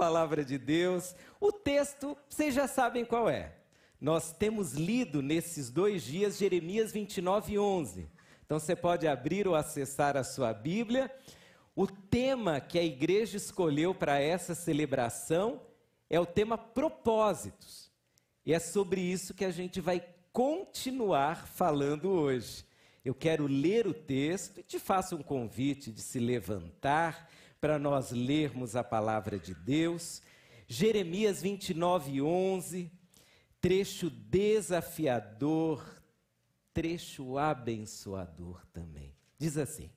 palavra de Deus. O texto, vocês já sabem qual é. Nós temos lido nesses dois dias Jeremias 29, 11. Então você pode abrir ou acessar a sua Bíblia. O tema que a igreja escolheu para essa celebração é o tema propósitos. E é sobre isso que a gente vai continuar falando hoje. Eu quero ler o texto e te faço um convite de se levantar para nós lermos a palavra de Deus. Jeremias 29, 11, trecho desafiador, trecho abençoador também. Diz assim: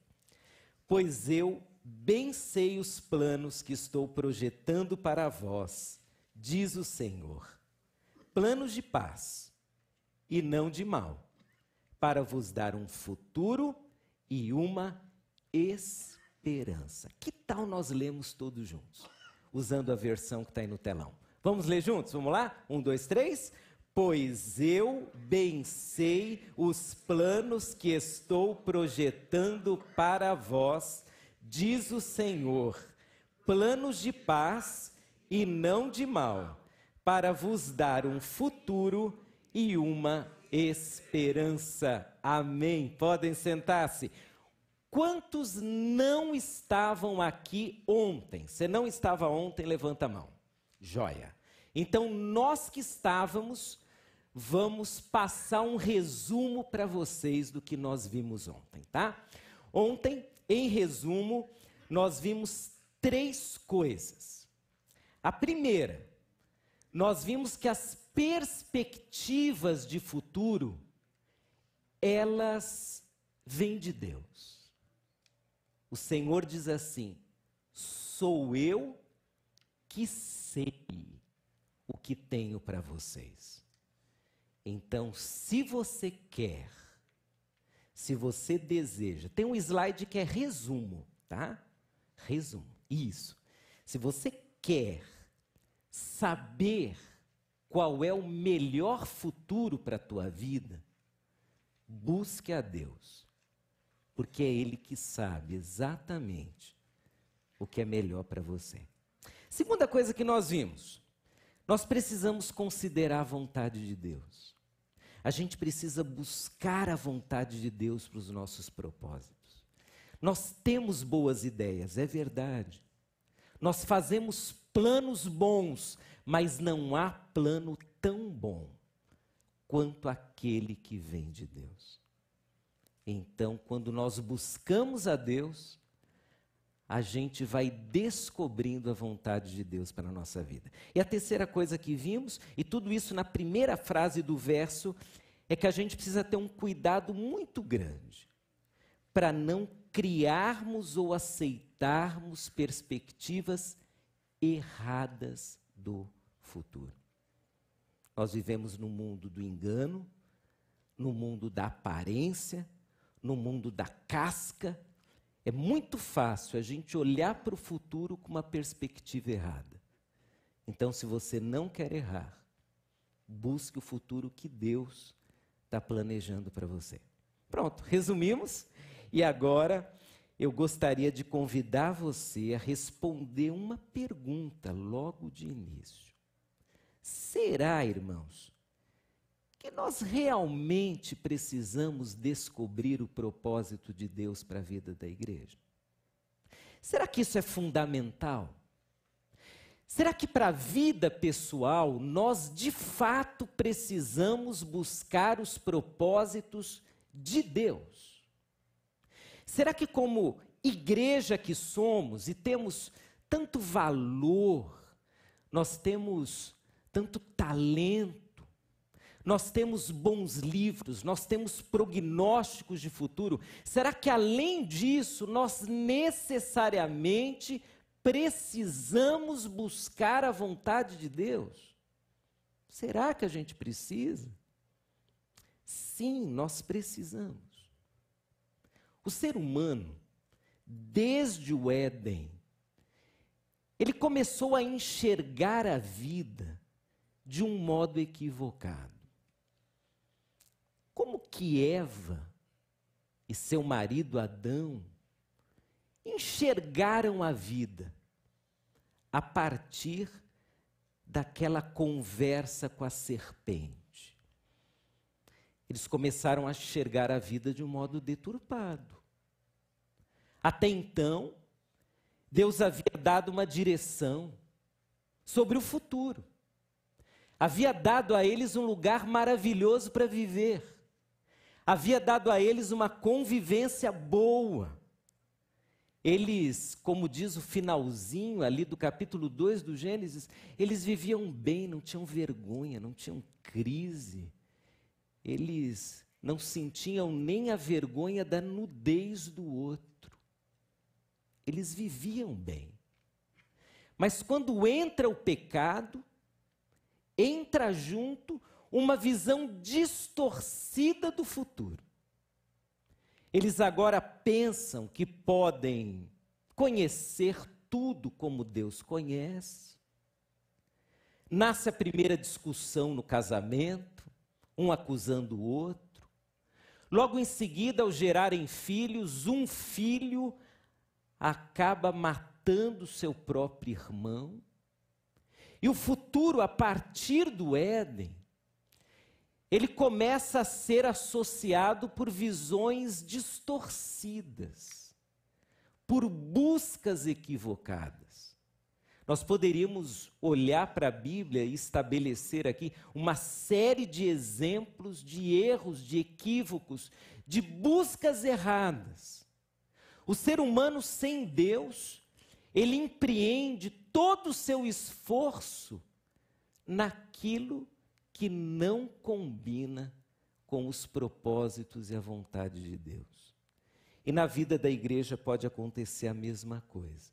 Pois eu bem sei os planos que estou projetando para vós, diz o Senhor. Planos de paz e não de mal para vos dar um futuro e uma esperança. Que tal nós lemos todos juntos, usando a versão que está aí no telão? Vamos ler juntos? Vamos lá? Um, dois, três. Pois eu bem sei os planos que estou projetando para vós, diz o Senhor, planos de paz e não de mal, para vos dar um futuro e uma esperança. Amém. Podem sentar-se. Quantos não estavam aqui ontem? Se não estava ontem, levanta a mão. Joia. Então, nós que estávamos, vamos passar um resumo para vocês do que nós vimos ontem, tá? Ontem, em resumo, nós vimos três coisas. A primeira, nós vimos que as perspectivas de futuro, elas vêm de Deus. O Senhor diz assim: sou eu que sei o que tenho para vocês. Então, se você quer, se você deseja, tem um slide que é resumo, tá? Resumo, isso. Se você quer saber qual é o melhor futuro para a tua vida, busque a Deus, porque é Ele que sabe exatamente o que é melhor para você. Segunda coisa que nós vimos, nós precisamos considerar a vontade de Deus. A gente precisa buscar a vontade de Deus para os nossos propósitos. Nós temos boas ideias, é verdade. Nós fazemos planos bons, mas não há plano tão bom quanto aquele que vem de Deus. Então, quando nós buscamos a Deus, a gente vai descobrindo a vontade de Deus para a nossa vida. E a terceira coisa que vimos, e tudo isso na primeira frase do verso, é que a gente precisa ter um cuidado muito grande para não criarmos ou aceitarmos perspectivas erradas do futuro. Nós vivemos no mundo do engano, no mundo da aparência, no mundo da casca. É muito fácil a gente olhar para o futuro com uma perspectiva errada. Então, se você não quer errar, busque o futuro que Deus está planejando para você. Pronto, resumimos. E agora eu gostaria de convidar você a responder uma pergunta logo de início. Será, irmãos, que nós realmente precisamos descobrir o propósito de Deus para a vida da igreja? Será que isso é fundamental? Será que para a vida pessoal nós de fato precisamos buscar os propósitos de Deus? Será que, como igreja que somos e temos tanto valor, nós temos tanto talento, nós temos bons livros, nós temos prognósticos de futuro. Será que além disso nós necessariamente precisamos buscar a vontade de Deus? Será que a gente precisa? Sim, nós precisamos. O ser humano, desde o Éden, ele começou a enxergar a vida de um modo equivocado. Que Eva e seu marido Adão enxergaram a vida a partir daquela conversa com a serpente. Eles começaram a enxergar a vida de um modo deturpado. Até então, Deus havia dado uma direção sobre o futuro. Havia dado a eles um lugar maravilhoso para viver. Havia dado a eles uma convivência boa. Eles, como diz o finalzinho ali do capítulo 2 do Gênesis, eles viviam bem, não tinham vergonha, não tinham crise. Eles não sentiam nem a vergonha da nudez do outro. Eles viviam bem. Mas quando entra o pecado, entra junto uma visão distorcida do futuro. Eles agora pensam que podem conhecer tudo como Deus conhece. Nasce a primeira discussão no casamento, um acusando o outro. Logo em seguida, ao gerarem filhos, um filho acaba matando seu próprio irmão. E o futuro, a partir do Éden, ele começa a ser associado por visões distorcidas, por buscas equivocadas. Nós poderíamos olhar para a Bíblia e estabelecer aqui uma série de exemplos de erros, de equívocos, de buscas erradas. O ser humano sem Deus, ele empreende todo o seu esforço naquilo que não combina com os propósitos e a vontade de Deus. E na vida da igreja pode acontecer a mesma coisa.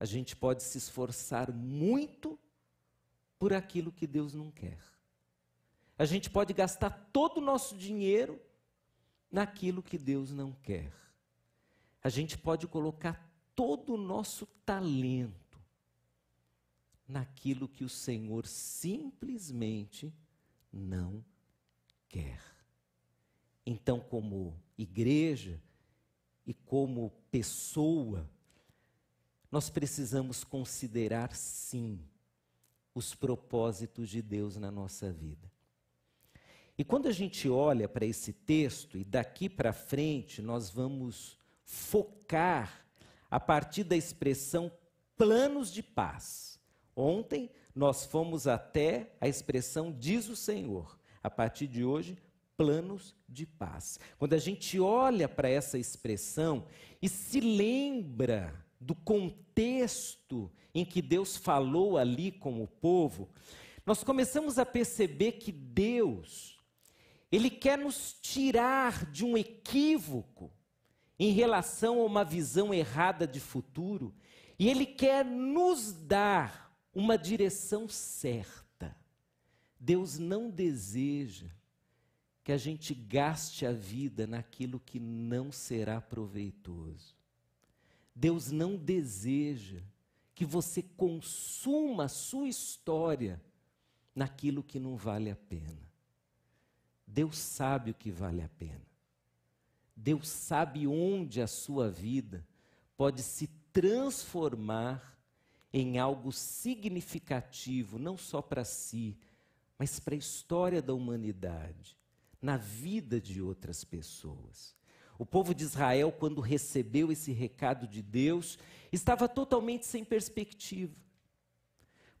A gente pode se esforçar muito por aquilo que Deus não quer. A gente pode gastar todo o nosso dinheiro naquilo que Deus não quer. A gente pode colocar todo o nosso talento naquilo que o Senhor simplesmente não quer. Então, como igreja e como pessoa, nós precisamos considerar sim os propósitos de Deus na nossa vida. E quando a gente olha para esse texto, e daqui para frente nós vamos focar a partir da expressão planos de paz. Ontem nós fomos até a expressão diz o Senhor. A partir de hoje, planos de paz. Quando a gente olha para essa expressão e se lembra do contexto em que Deus falou ali com o povo, nós começamos a perceber que Deus, Ele quer nos tirar de um equívoco em relação a uma visão errada de futuro, e Ele quer nos dar uma direção certa. Deus não deseja que a gente gaste a vida naquilo que não será proveitoso. Deus não deseja que você consuma a sua história naquilo que não vale a pena. Deus sabe o que vale a pena. Deus sabe onde a sua vida pode se transformar em algo significativo, não só para si, mas para a história da humanidade, na vida de outras pessoas. O povo de Israel, quando recebeu esse recado de Deus, estava totalmente sem perspectiva.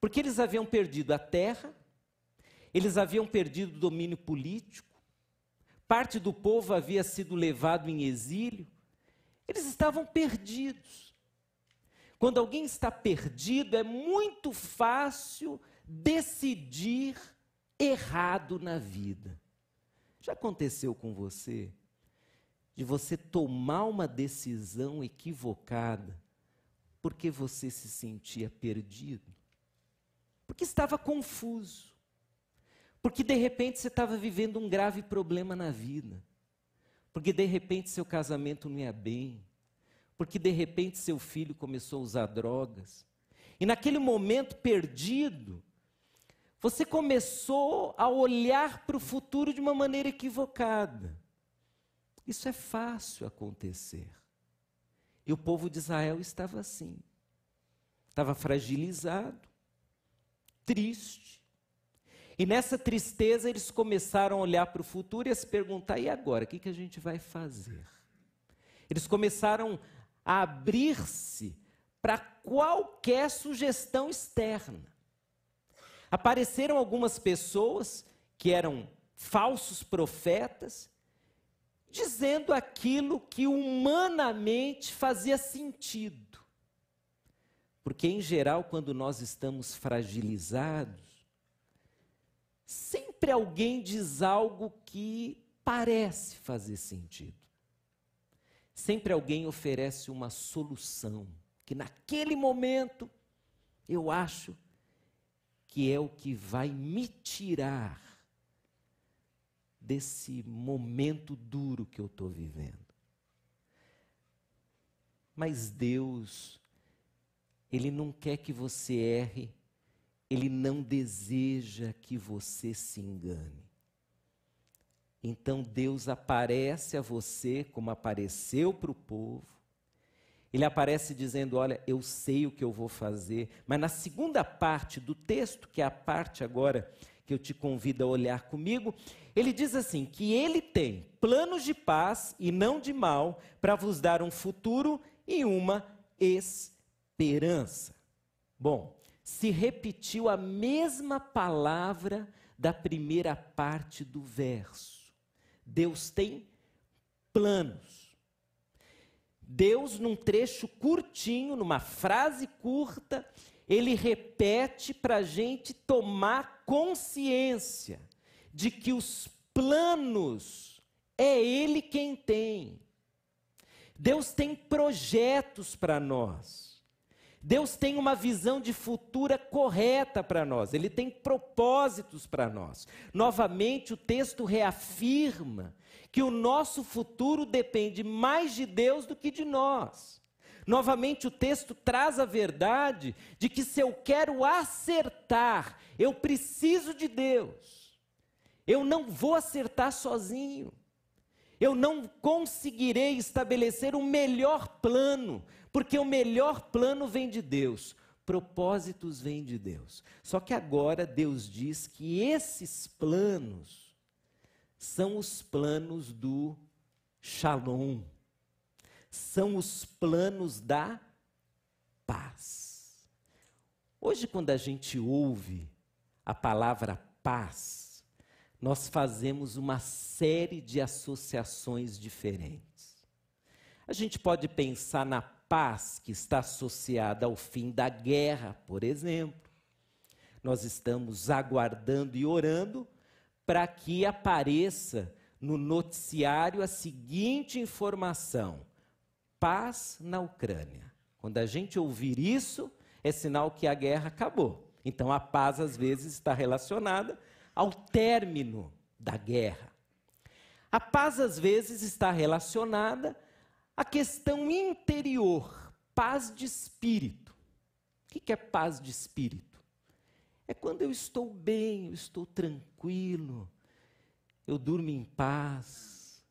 Porque eles haviam perdido a terra, eles haviam perdido o domínio político, parte do povo havia sido levado em exílio, eles estavam perdidos. Quando alguém está perdido, é muito fácil decidir errado na vida. Já aconteceu com você? De você tomar uma decisão equivocada porque você se sentia perdido? Porque estava confuso. Porque de repente você estava vivendo um grave problema na vida. Porque de repente seu casamento não ia bem porque de repente seu filho começou a usar drogas. E naquele momento perdido, você começou a olhar para o futuro de uma maneira equivocada. Isso é fácil acontecer. E o povo de Israel estava assim. estava fragilizado, triste. E nessa tristeza eles começaram a olhar para o futuro e a se perguntar: e agora? O que, que a gente vai fazer? Eles começaram a abrir-se para qualquer sugestão externa. Apareceram algumas pessoas que eram falsos profetas, dizendo aquilo que humanamente fazia sentido. Porque, em geral, quando nós estamos fragilizados, sempre alguém diz algo que parece fazer sentido. Sempre alguém oferece uma solução, que naquele momento eu acho que é o que vai me tirar desse momento duro que eu estou vivendo. Mas Deus, Ele não quer que você erre, Ele não deseja que você se engane. Então Deus aparece a você como apareceu para o povo. Ele aparece dizendo: Olha, eu sei o que eu vou fazer. Mas na segunda parte do texto, que é a parte agora que eu te convido a olhar comigo, ele diz assim: que ele tem planos de paz e não de mal, para vos dar um futuro e uma esperança. Bom, se repetiu a mesma palavra da primeira parte do verso. Deus tem planos. Deus, num trecho curtinho, numa frase curta, ele repete para a gente tomar consciência de que os planos é Ele quem tem. Deus tem projetos para nós. Deus tem uma visão de futura correta para nós, Ele tem propósitos para nós. Novamente, o texto reafirma que o nosso futuro depende mais de Deus do que de nós. Novamente, o texto traz a verdade de que se eu quero acertar, eu preciso de Deus. Eu não vou acertar sozinho. Eu não conseguirei estabelecer o melhor plano, porque o melhor plano vem de Deus, propósitos vêm de Deus. Só que agora Deus diz que esses planos são os planos do Shalom, são os planos da paz. Hoje, quando a gente ouve a palavra paz, nós fazemos uma série de associações diferentes. A gente pode pensar na paz que está associada ao fim da guerra, por exemplo. Nós estamos aguardando e orando para que apareça no noticiário a seguinte informação: paz na Ucrânia. Quando a gente ouvir isso, é sinal que a guerra acabou. Então a paz às vezes está relacionada ao término da guerra. A paz às vezes está relacionada à questão interior, paz de espírito. O que é paz de espírito? É quando eu estou bem, eu estou tranquilo, eu durmo em paz,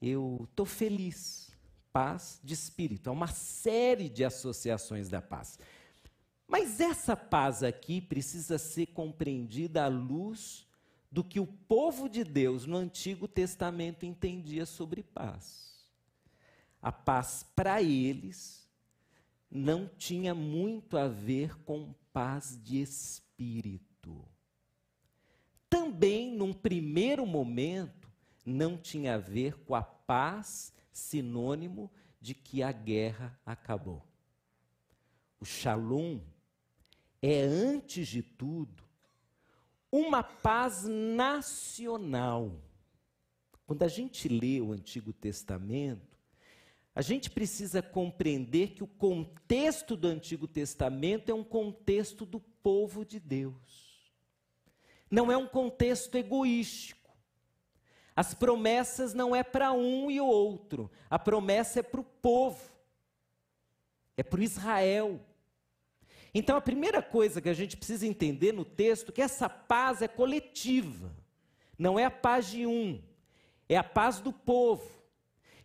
eu estou feliz paz de espírito. Há uma série de associações da paz. Mas essa paz aqui precisa ser compreendida à luz do que o povo de Deus no Antigo Testamento entendia sobre paz. A paz para eles não tinha muito a ver com paz de espírito. Também, num primeiro momento, não tinha a ver com a paz sinônimo de que a guerra acabou. O shalom é, antes de tudo, uma paz nacional. Quando a gente lê o Antigo Testamento, a gente precisa compreender que o contexto do Antigo Testamento é um contexto do povo de Deus. Não é um contexto egoístico. As promessas não é para um e o outro, a promessa é para o povo, é para Israel. Então a primeira coisa que a gente precisa entender no texto é que essa paz é coletiva, não é a paz de um, é a paz do povo.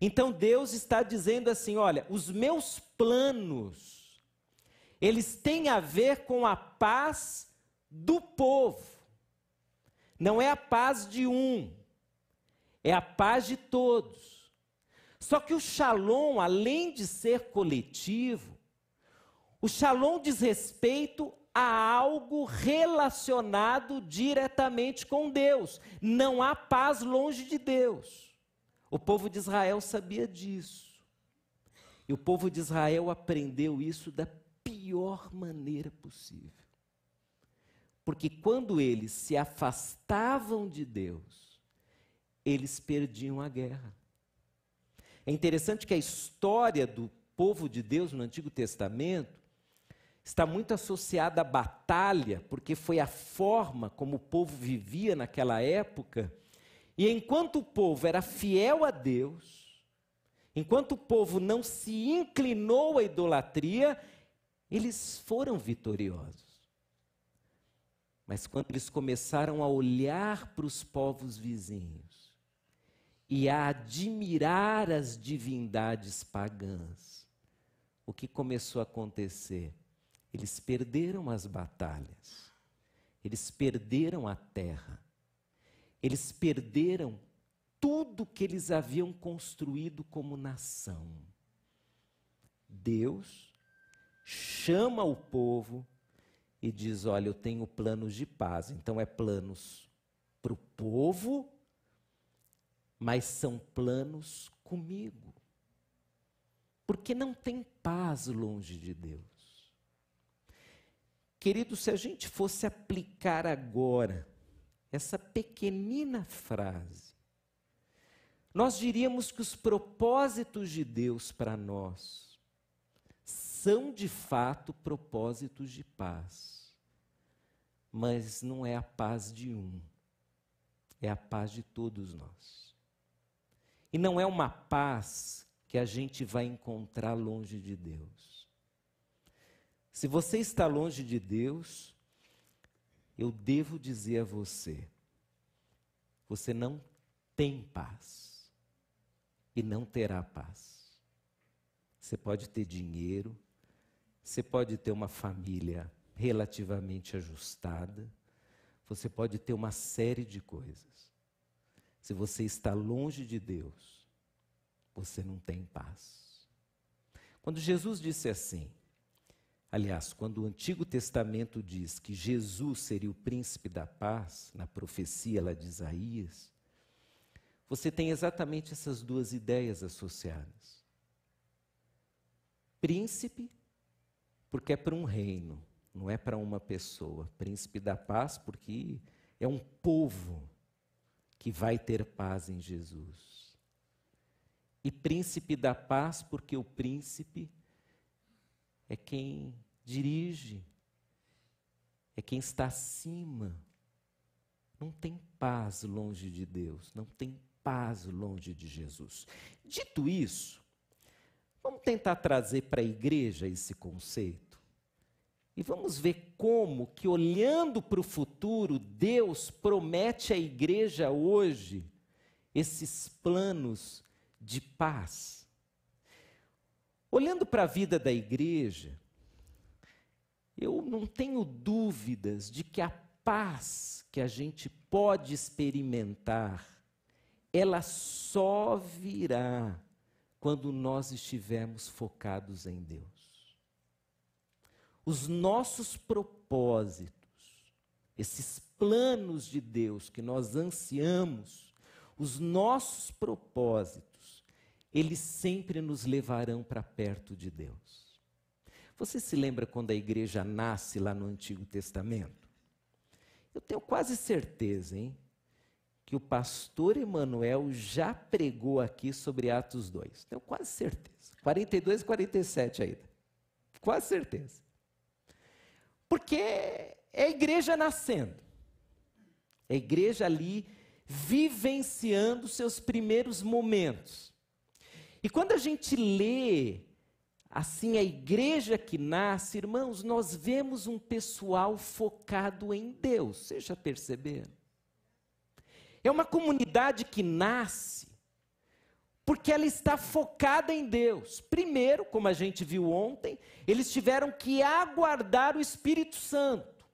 Então Deus está dizendo assim: olha, os meus planos, eles têm a ver com a paz do povo. Não é a paz de um, é a paz de todos. Só que o shalom, além de ser coletivo, o shalom diz respeito a algo relacionado diretamente com Deus. Não há paz longe de Deus. O povo de Israel sabia disso. E o povo de Israel aprendeu isso da pior maneira possível. Porque quando eles se afastavam de Deus, eles perdiam a guerra. É interessante que a história do povo de Deus no Antigo Testamento está muito associada à batalha, porque foi a forma como o povo vivia naquela época. E enquanto o povo era fiel a Deus, enquanto o povo não se inclinou à idolatria, eles foram vitoriosos. Mas quando eles começaram a olhar para os povos vizinhos e a admirar as divindades pagãs, o que começou a acontecer? Eles perderam as batalhas, eles perderam a terra, eles perderam tudo que eles haviam construído como nação. Deus chama o povo e diz: Olha, eu tenho planos de paz. Então, é planos para o povo, mas são planos comigo. Porque não tem paz longe de Deus. Querido, se a gente fosse aplicar agora essa pequenina frase, nós diríamos que os propósitos de Deus para nós são de fato propósitos de paz mas não é a paz de um, é a paz de todos nós. E não é uma paz que a gente vai encontrar longe de Deus. Se você está longe de Deus, eu devo dizer a você, você não tem paz e não terá paz. Você pode ter dinheiro, você pode ter uma família relativamente ajustada, você pode ter uma série de coisas. Se você está longe de Deus, você não tem paz. Quando Jesus disse assim, aliás, quando o Antigo Testamento diz que Jesus seria o príncipe da paz, na profecia lá de Isaías, você tem exatamente essas duas ideias associadas. Príncipe, porque é para um reino não é para uma pessoa. Príncipe da paz, porque é um povo que vai ter paz em Jesus. E príncipe da paz, porque o príncipe é quem dirige, é quem está acima. Não tem paz longe de Deus, não tem paz longe de Jesus. Dito isso, vamos tentar trazer para a igreja esse conceito. E vamos ver como que olhando para o futuro, Deus promete à igreja hoje esses planos de paz. Olhando para a vida da igreja, eu não tenho dúvidas de que a paz que a gente pode experimentar, ela só virá quando nós estivermos focados em Deus. Os nossos propósitos, esses planos de Deus que nós ansiamos, os nossos propósitos, eles sempre nos levarão para perto de Deus. Você se lembra quando a igreja nasce lá no Antigo Testamento? Eu tenho quase certeza, hein? Que o pastor Emanuel já pregou aqui sobre Atos 2. Tenho quase certeza. 42 e 47 ainda. Quase certeza. Porque é a igreja nascendo. É a igreja ali vivenciando seus primeiros momentos. E quando a gente lê assim a igreja que nasce, irmãos, nós vemos um pessoal focado em Deus. Vocês já perceberam? É uma comunidade que nasce Porque ela está focada em Deus. Primeiro, como a gente viu ontem, eles tiveram que aguardar o Espírito Santo.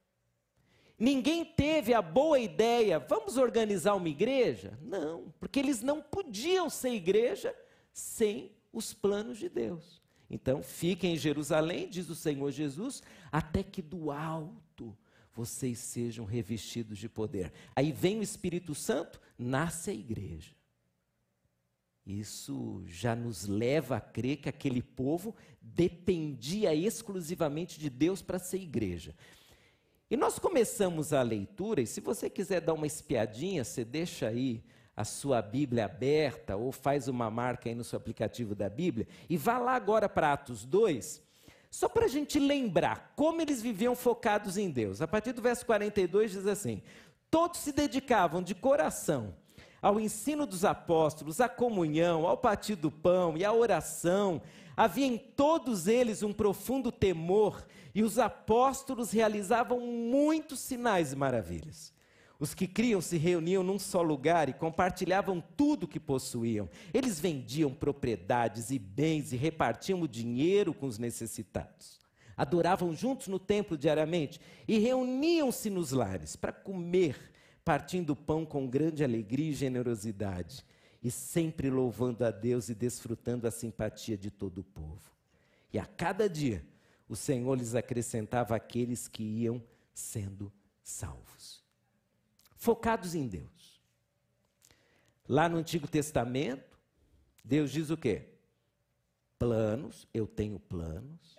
Ninguém teve a boa ideia, vamos organizar uma igreja? Não, porque eles não podiam ser igreja sem os planos de Deus. Então, fiquem em Jerusalém, diz o Senhor Jesus, até que do alto vocês sejam revestidos de poder. Aí vem o Espírito Santo, nasce a igreja. Isso já nos leva a crer que aquele povo dependia exclusivamente de Deus para ser igreja. E nós começamos a leitura, e se você quiser dar uma espiadinha, você deixa aí a sua Bíblia aberta ou faz uma marca aí no seu aplicativo da Bíblia e vá lá agora para Atos 2, só para a gente lembrar como eles viviam focados em Deus. A partir do verso 42 diz assim: Todos se dedicavam de coração ao ensino dos apóstolos, à comunhão, ao partir do pão e à oração. Havia em todos eles um profundo temor e os apóstolos realizavam muitos sinais e maravilhas. Os que criam se reuniam num só lugar e compartilhavam tudo que possuíam. Eles vendiam propriedades e bens e repartiam o dinheiro com os necessitados. Adoravam juntos no templo diariamente e reuniam-se nos lares para comer, partindo o pão com grande alegria e generosidade, e sempre louvando a Deus e desfrutando a simpatia de todo o povo. E a cada dia o Senhor lhes acrescentava aqueles que iam sendo salvos. Focados em Deus. Lá no Antigo Testamento, Deus diz o quê? Planos, eu tenho planos,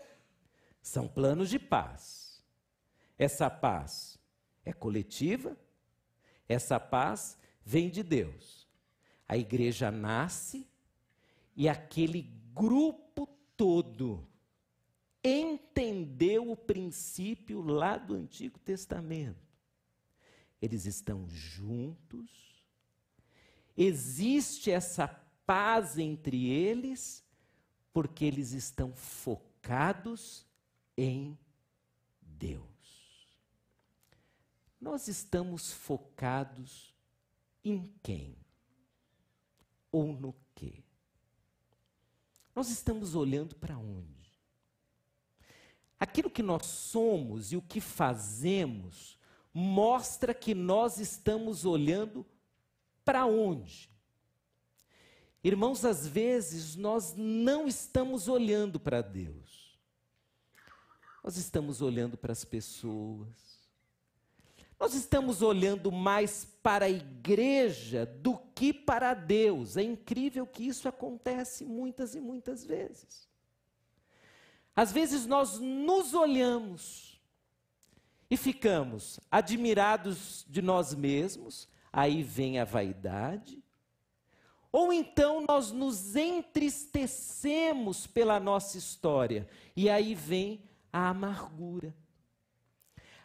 são planos de paz. Essa paz é coletiva, essa paz vem de Deus. A igreja nasce e aquele grupo todo entendeu o princípio lá do Antigo Testamento. Eles estão juntos, existe essa paz entre eles, porque eles estão focados em Deus. Nós estamos focados em quem? Ou no quê? Nós estamos olhando para onde? Aquilo que nós somos e o que fazemos mostra que nós estamos olhando para onde? Irmãos, às vezes nós não estamos olhando para Deus. Nós estamos olhando para as pessoas. Nós estamos olhando mais para a igreja do que para Deus. É incrível que isso acontece muitas e muitas vezes. Às vezes nós nos olhamos e ficamos admirados de nós mesmos, aí vem a vaidade. Ou então nós nos entristecemos pela nossa história, e aí vem a amargura.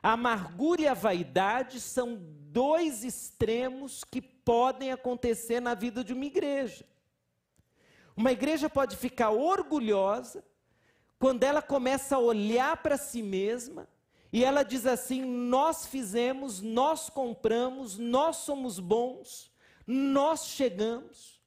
A amargura e a vaidade são dois extremos que podem acontecer na vida de uma igreja. Uma igreja pode ficar orgulhosa quando ela começa a olhar para si mesma e ela diz assim: Nós fizemos, nós compramos, nós somos bons, nós chegamos.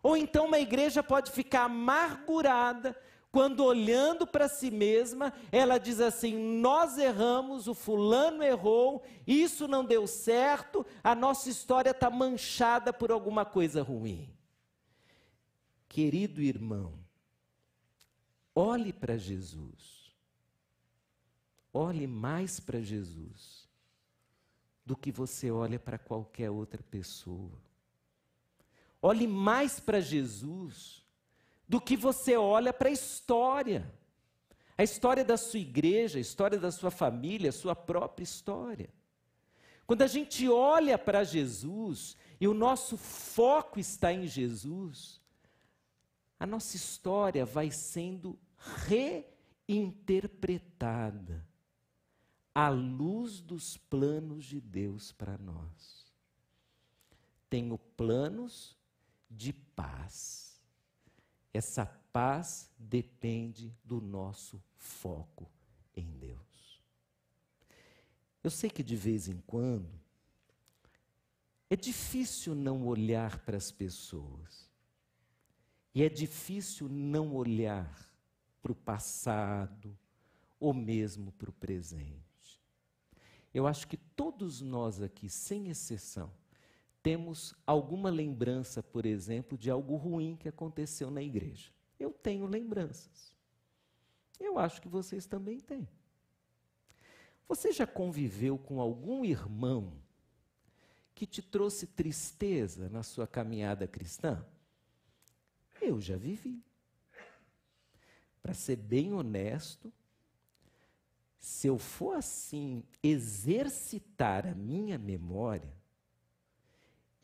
Ou então uma igreja pode ficar amargurada quando olhando para si mesma, ela diz assim: Nós erramos, o fulano errou, isso não deu certo, a nossa história está manchada por alguma coisa ruim. Querido irmão, Olhe para Jesus. Olhe mais para Jesus do que você olha para qualquer outra pessoa. Olhe mais para Jesus do que você olha para a história. A história da sua igreja, a história da sua família, a sua própria história. Quando a gente olha para Jesus e o nosso foco está em Jesus, a nossa história vai sendo reinterpretada à luz dos planos de Deus para nós. Tenho planos de paz. Essa paz depende do nosso foco em Deus. Eu sei que de vez em quando é difícil não olhar para as pessoas. E é difícil não olhar para o passado ou mesmo para o presente. Eu acho que todos nós aqui, sem exceção, temos alguma lembrança, por exemplo, de algo ruim que aconteceu na igreja. Eu tenho lembranças. Eu acho que vocês também têm. Você já conviveu com algum irmão que te trouxe tristeza na sua caminhada cristã? Eu já vivi. Para ser bem honesto, se eu for assim exercitar a minha memória,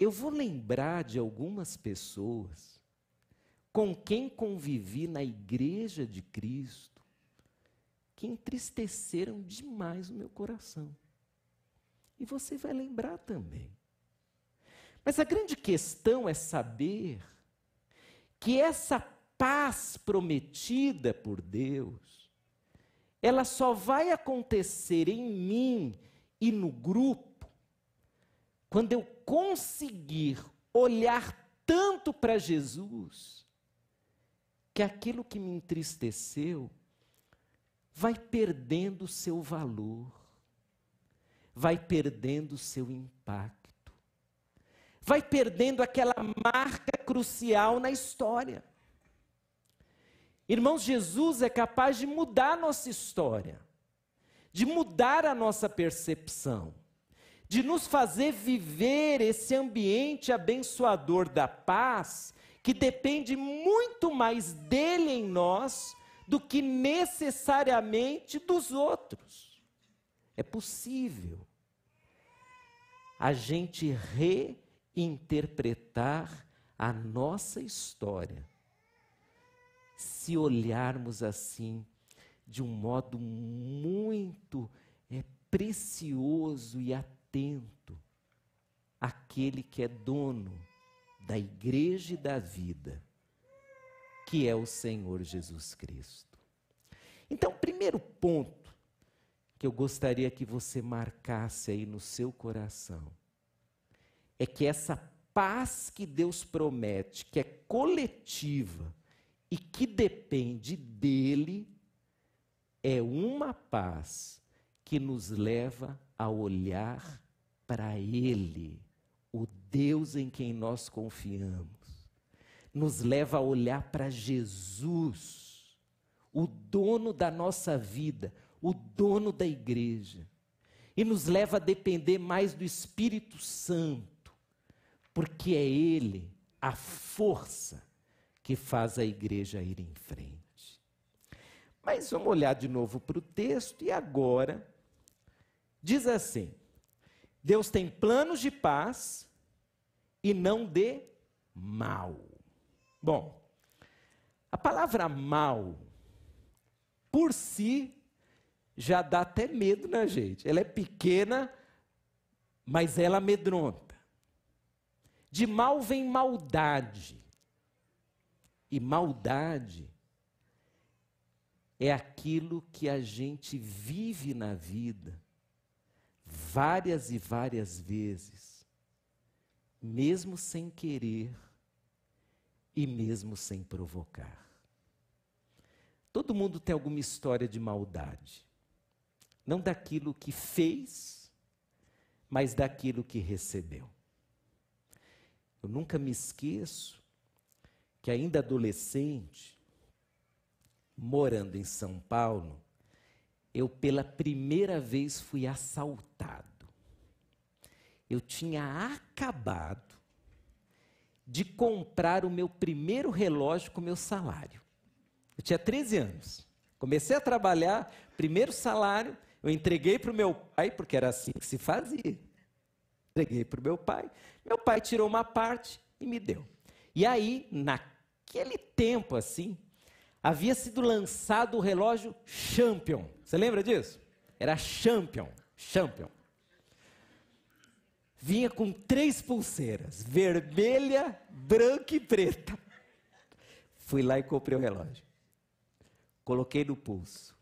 eu vou lembrar de algumas pessoas com quem convivi na igreja de Cristo que entristeceram demais o meu coração. E você vai lembrar também. Mas a grande questão é saber que essa paz prometida por Deus, ela só vai acontecer em mim e no grupo quando eu conseguir olhar tanto para Jesus que aquilo que me entristeceu vai perdendo seu valor, vai perdendo seu impacto vai perdendo aquela marca crucial na história. Irmãos, Jesus é capaz de mudar a nossa história, de mudar a nossa percepção, de nos fazer viver esse ambiente abençoador da paz, que depende muito mais dele em nós do que necessariamente dos outros. É possível a gente re interpretar a nossa história se olharmos assim de um modo muito é, precioso e atento aquele que é dono da igreja e da vida, que é o Senhor Jesus Cristo. Então, primeiro ponto que eu gostaria que você marcasse aí no seu coração é que essa paz que Deus promete, que é coletiva e que depende dele, é uma paz que nos leva a olhar para Ele, o Deus em quem nós confiamos. Nos leva a olhar para Jesus, o dono da nossa vida, o dono da igreja. E nos leva a depender mais do Espírito Santo porque é Ele a força que faz a igreja ir em frente. Mas vamos olhar de novo para o texto e agora diz assim: Deus tem planos de paz e não de mal. Bom, a palavra mal, por si, já dá até medo na gente. Ela é pequena, mas ela amedronta. De mal vem maldade. E maldade é aquilo que a gente vive na vida várias e várias vezes, mesmo sem querer e mesmo sem provocar. Todo mundo tem alguma história de maldade. Não daquilo que fez, mas daquilo que recebeu. Eu nunca me esqueço que, ainda adolescente, morando em São Paulo, eu pela primeira vez fui assaltado. Eu tinha acabado de comprar o meu primeiro relógio com meu salário. Eu tinha 13 anos. Comecei a trabalhar, primeiro salário, eu entreguei para o meu pai, porque era assim que se fazia. Entreguei para o meu pai. Meu pai tirou uma parte e me deu. E aí, naquele tempo assim, havia sido lançado o relógio Champion. Você lembra disso? Era Champion. Champion. Vinha com três pulseiras: vermelha, branca e preta. Fui lá e comprei o relógio. Coloquei no pulso.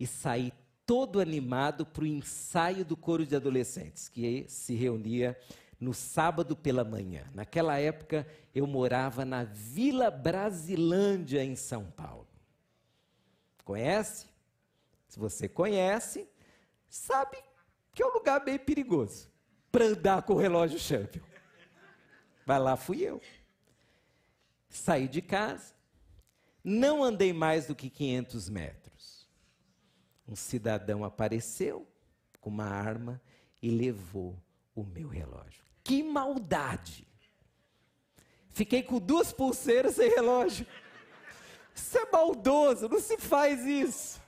E saí todo animado para o ensaio do coro de adolescentes, que se reunia no sábado pela manhã. Naquela época eu morava na Vila Brasilândia, em São Paulo. Conhece? Se você conhece, sabe que é um lugar bem perigoso para andar com o relógio champion. Vai lá, fui eu. Saí de casa, não andei mais do que 500 metros. Um cidadão apareceu com uma arma e levou o meu relógio. Que maldade! Fiquei com duas pulseiras sem relógio. Isso é maldoso, não se faz isso.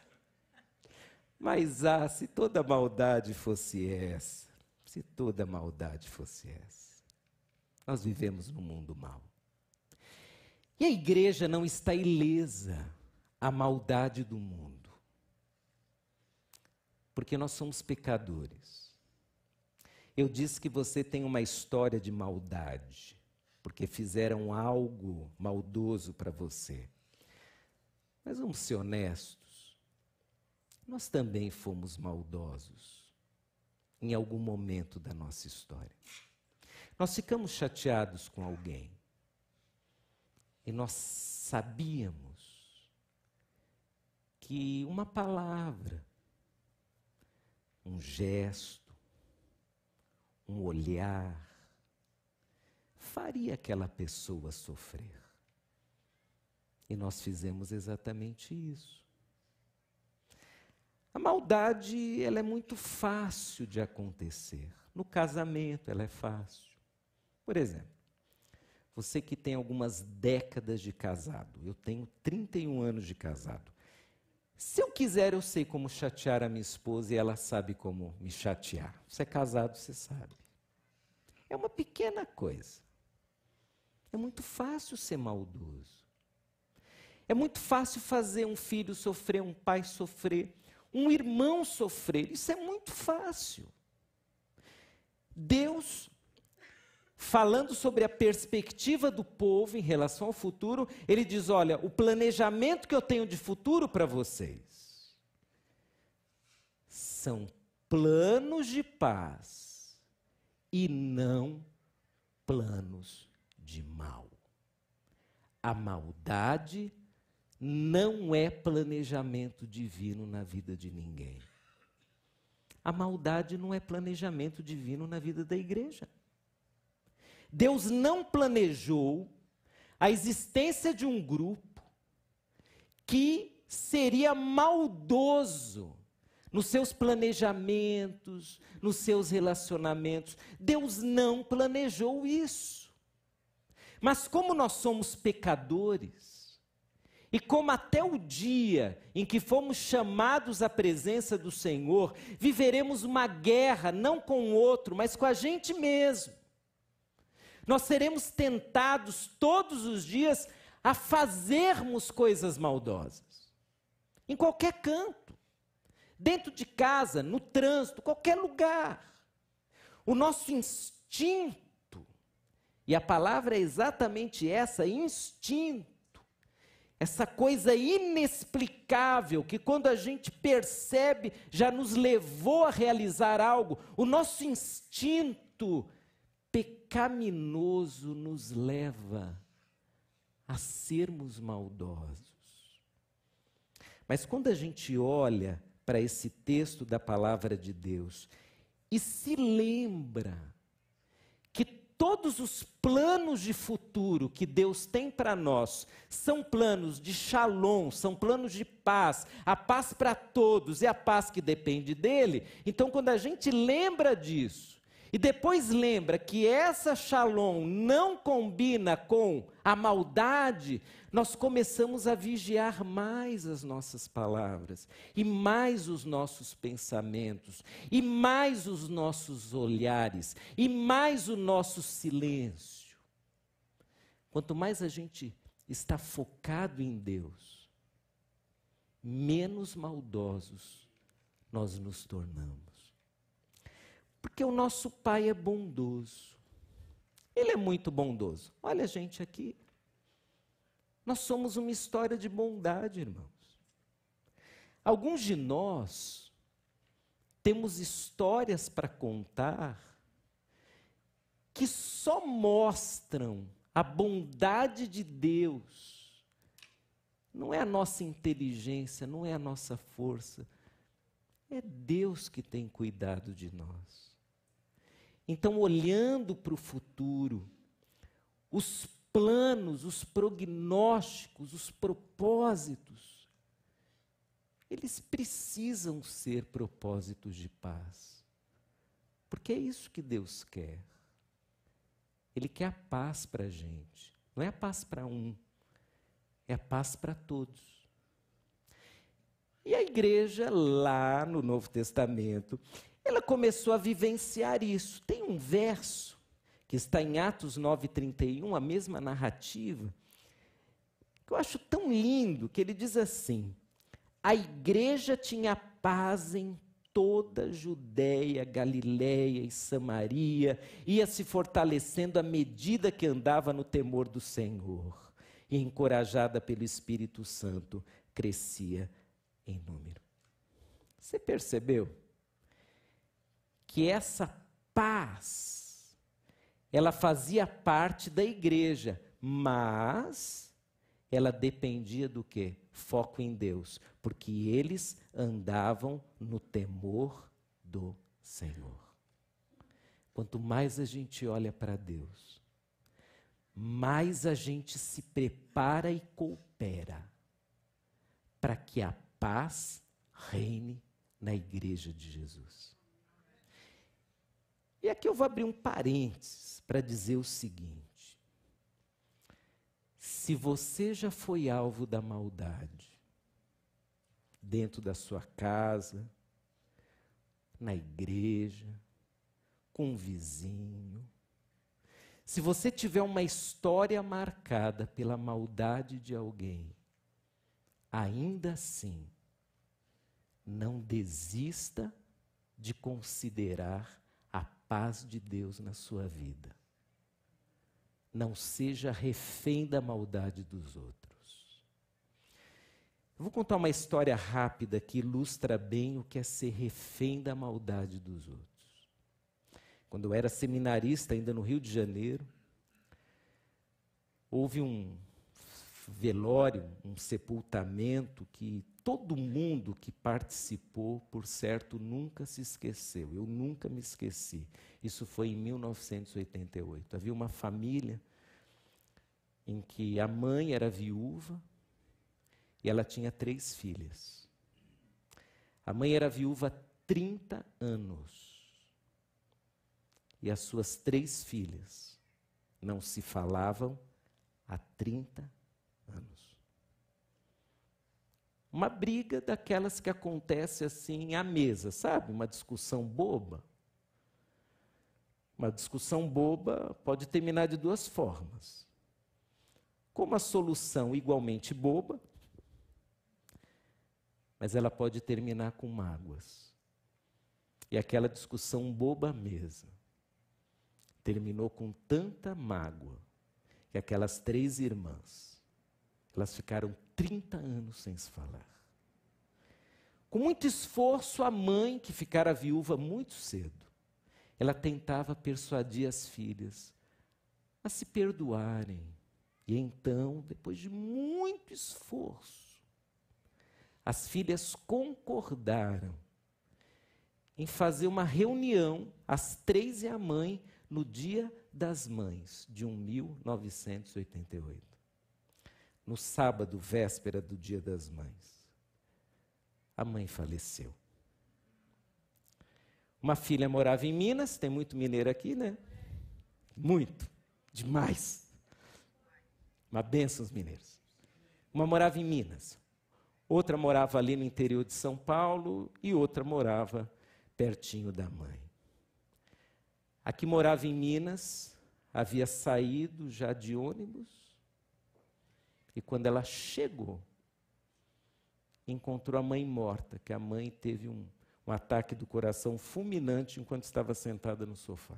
Mas ah, se toda maldade fosse essa, se toda maldade fosse essa, nós vivemos num mundo mau. E a igreja não está ilesa à maldade do mundo, porque nós somos pecadores. Eu disse que você tem uma história de maldade, porque fizeram algo maldoso para você. Mas vamos ser honestos, nós também fomos maldosos em algum momento da nossa história. Nós ficamos chateados com alguém. E nós sabíamos que uma palavra, um gesto, um olhar, faria aquela pessoa sofrer. E nós fizemos exatamente isso. A maldade, ela é muito fácil de acontecer. No casamento, ela é fácil. Por exemplo, você que tem algumas décadas de casado, eu tenho 31 anos de casado. Se eu quiser, eu sei como chatear a minha esposa e ela sabe como me chatear. Você é casado, você sabe. É uma pequena coisa. É muito fácil ser maldoso. É muito fácil fazer um filho sofrer, um pai sofrer, um irmão sofrer. Isso é muito fácil. Deus falando sobre a perspectiva do povo em relação ao futuro, ele diz: Olha, o planejamento que eu tenho de futuro para vocês são planos de paz e não planos de mal. A maldade não é planejamento divino na vida de ninguém. A maldade não é planejamento divino na vida da igreja. Deus não planejou a existência de um grupo que seria maldoso nos seus planejamentos, nos seus relacionamentos. Deus não planejou isso. Mas como nós somos pecadores, e como até o dia em que fomos chamados à presença do Senhor, viveremos uma guerra não com o outro, mas com a gente mesmo. Nós seremos tentados todos os dias a fazermos coisas maldosas. Em qualquer canto. Dentro de casa, no trânsito, qualquer lugar. O nosso instinto, e a palavra é exatamente essa: instinto. Essa coisa inexplicável que, quando a gente percebe, já nos levou a realizar algo. O nosso instinto pecaminoso nos leva a sermos maldosos. Mas quando a gente olha para esse texto da palavra de Deus e se lembra que todos os planos de futuro que Deus tem para nós são planos de shalom, são planos de paz, a paz para todos e a paz que depende dele. Então, quando a gente lembra disso, e depois lembra que essa shalom não combina com a maldade, nós começamos a vigiar mais as nossas palavras, e mais os nossos pensamentos, e mais os nossos olhares, e mais o nosso silêncio. Quanto mais a gente está focado em Deus, menos maldosos nós nos tornamos. Porque o nosso Pai é bondoso. Ele é muito bondoso. Olha a gente aqui. Nós somos uma história de bondade, irmãos. Alguns de nós temos histórias para contar que só mostram a bondade de Deus. Não é a nossa inteligência, não é a nossa força. É Deus que tem cuidado de nós. Então, olhando para o futuro, os planos, os prognósticos, os propósitos, eles precisam ser propósitos de paz. Porque é isso que Deus quer. Ele quer a paz para a gente. Não é a paz para um, é a paz para todos. E a igreja, lá no Novo Testamento, ela começou a vivenciar isso. Tem um verso que está em Atos 9,31, a mesma narrativa, que eu acho tão lindo, que ele diz assim: a igreja tinha paz em toda a Judéia, Galiléia e Samaria, ia se fortalecendo à medida que andava no temor do Senhor, e encorajada pelo Espírito Santo, crescia em número. Você percebeu que essa paz ela fazia parte da igreja, mas ela dependia do quê? Foco em Deus, porque eles andavam no temor do Senhor. Quanto mais a gente olha para Deus, mais a gente se prepara e coopera para que a paz reine na igreja de Jesus. E aqui eu vou abrir um parênteses para dizer o seguinte: se você já foi alvo da maldade, dentro da sua casa, na igreja, com um vizinho, se você tiver uma história marcada pela maldade de alguém, ainda assim, não desista de considerar paz de Deus na sua vida. Não seja refém da maldade dos outros. Eu vou contar uma história rápida que ilustra bem o que é ser refém da maldade dos outros. Quando eu era seminarista, ainda no Rio de Janeiro, houve um velório, um sepultamento que todo mundo que participou, por certo, nunca se esqueceu. Eu nunca me esqueci. Isso foi em 1988. Havia uma família em que a mãe era viúva e ela tinha três filhas. A mãe era viúva há 30 anos. E as suas três filhas não se falavam há 30 anos anos. Uma briga daquelas que acontece assim à mesa, sabe? Uma discussão boba. Uma discussão boba pode terminar de duas formas. Com uma solução igualmente boba, mas ela pode terminar com mágoas. E aquela discussão boba à mesa terminou com tanta mágoa que aquelas três irmãs elas ficaram 30 anos sem se falar. Com muito esforço, a mãe, que ficara viúva muito cedo, ela tentava persuadir as filhas a se perdoarem. E então, depois de muito esforço, as filhas concordaram em fazer uma reunião, as três e a mãe, no dia das mães de 1988 no sábado, véspera do Dia das Mães. A mãe faleceu. Uma filha morava em Minas, tem muito mineiro aqui, né? Muito, demais. Uma benção os mineiros. Uma morava em Minas, outra morava ali no interior de São Paulo e outra morava pertinho da mãe. A que morava em Minas havia saído já de ônibus e quando ela chegou, encontrou a mãe morta, que a mãe teve um, um ataque do coração fulminante enquanto estava sentada no sofá.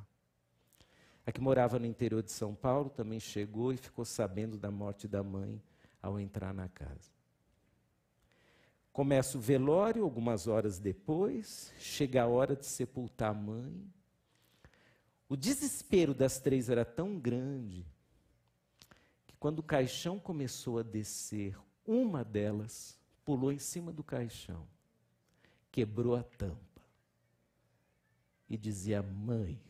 A que morava no interior de São Paulo também chegou e ficou sabendo da morte da mãe ao entrar na casa. Começa o velório, algumas horas depois, chega a hora de sepultar a mãe. O desespero das três era tão grande quando o caixão começou a descer, uma delas pulou em cima do caixão, quebrou a tampa e dizia: Mãe,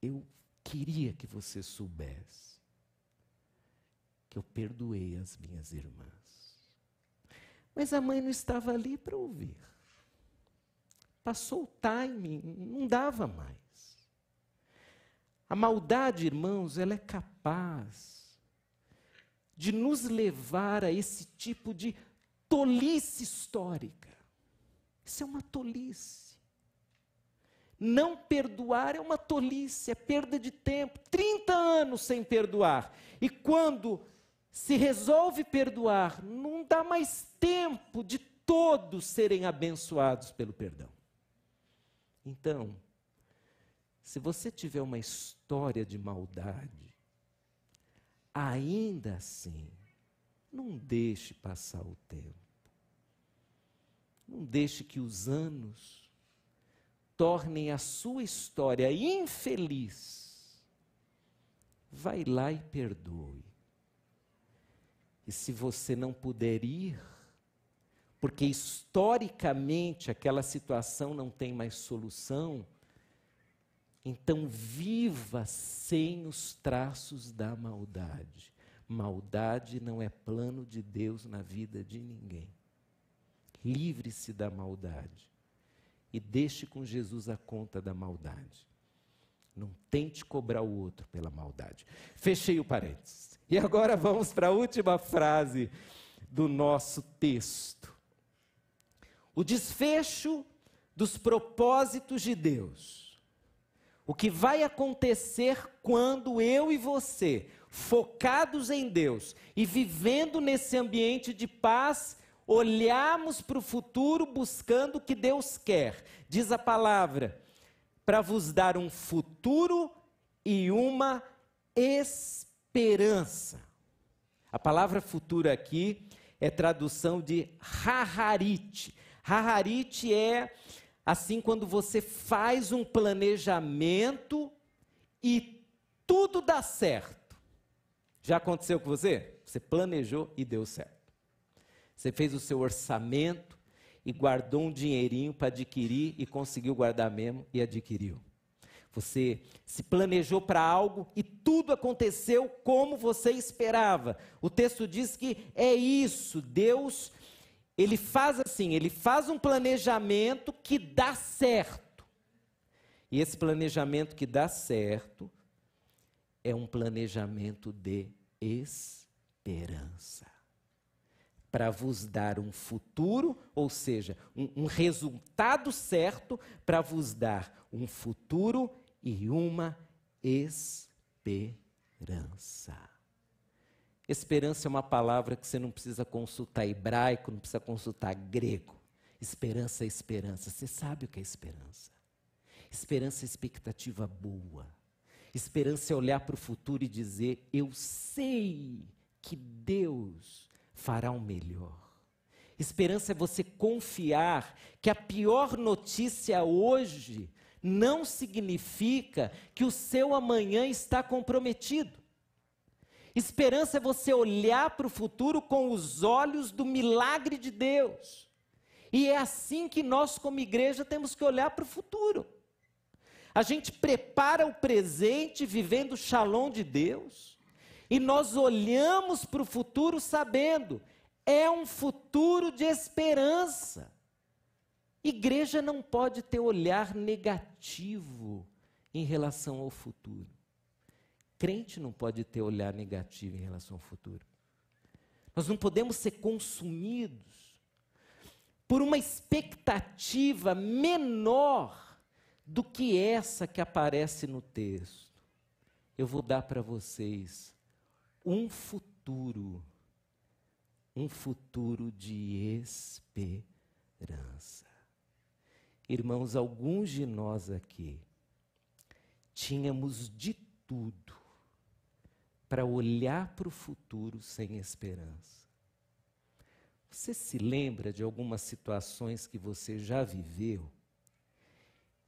eu queria que você soubesse que eu perdoei as minhas irmãs. Mas a mãe não estava ali para ouvir. Passou o timing, não dava mais. A maldade, irmãos, ela é capaz de nos levar a esse tipo de tolice histórica. Isso é uma tolice. Não perdoar é uma tolice, é perda de tempo. 30 anos sem perdoar. E quando se resolve perdoar, não dá mais tempo de todos serem abençoados pelo perdão. Então, se você tiver uma história de maldade, ainda assim, não deixe passar o tempo. Não deixe que os anos tornem a sua história infeliz. Vai lá e perdoe. E se você não puder ir, porque historicamente aquela situação não tem mais solução, então viva sem os traços da maldade. Maldade não é plano de Deus na vida de ninguém. Livre-se da maldade e deixe com Jesus a conta da maldade. Não tente cobrar o outro pela maldade. Fechei o parênteses. E agora vamos para a última frase do nosso texto o desfecho dos propósitos de Deus. O que vai acontecer quando eu e você, focados em Deus e vivendo nesse ambiente de paz, olharmos para o futuro buscando o que Deus quer. Diz a palavra, para vos dar um futuro e uma esperança. A palavra futuro aqui é tradução de Haharit. Haharit é assim quando você faz um planejamento e tudo dá certo. Já aconteceu com você? Você planejou e deu certo. Você fez o seu orçamento e guardou um dinheirinho para adquirir e conseguiu guardar mesmo e adquiriu. Você se planejou para algo e tudo aconteceu como você esperava. O texto diz que é isso, Deus ele faz assim, ele faz um planejamento que dá certo. E esse planejamento que dá certo é um planejamento de esperança. Para vos dar um futuro, ou seja, um, um resultado certo, para vos dar um futuro e uma esperança. Esperança é uma palavra que você não precisa consultar hebraico, não precisa consultar grego. Esperança é esperança. Você sabe o que é esperança? Esperança é expectativa boa. Esperança é olhar para o futuro e dizer: Eu sei que Deus fará o melhor. Esperança é você confiar que a pior notícia hoje não significa que o seu amanhã está comprometido. Esperança é você olhar para o futuro com os olhos do milagre de Deus. E é assim que nós, como igreja, temos que olhar para o futuro. A gente prepara o presente vivendo o shalom de Deus, e nós olhamos para o futuro sabendo, é um futuro de esperança. Igreja não pode ter olhar negativo em relação ao futuro. Crente não pode ter olhar negativo em relação ao futuro. Nós não podemos ser consumidos por uma expectativa menor do que essa que aparece no texto. Eu vou dar para vocês um futuro, um futuro de esperança. Irmãos, alguns de nós aqui tínhamos de tudo para olhar para o futuro sem esperança. Você se lembra de algumas situações que você já viveu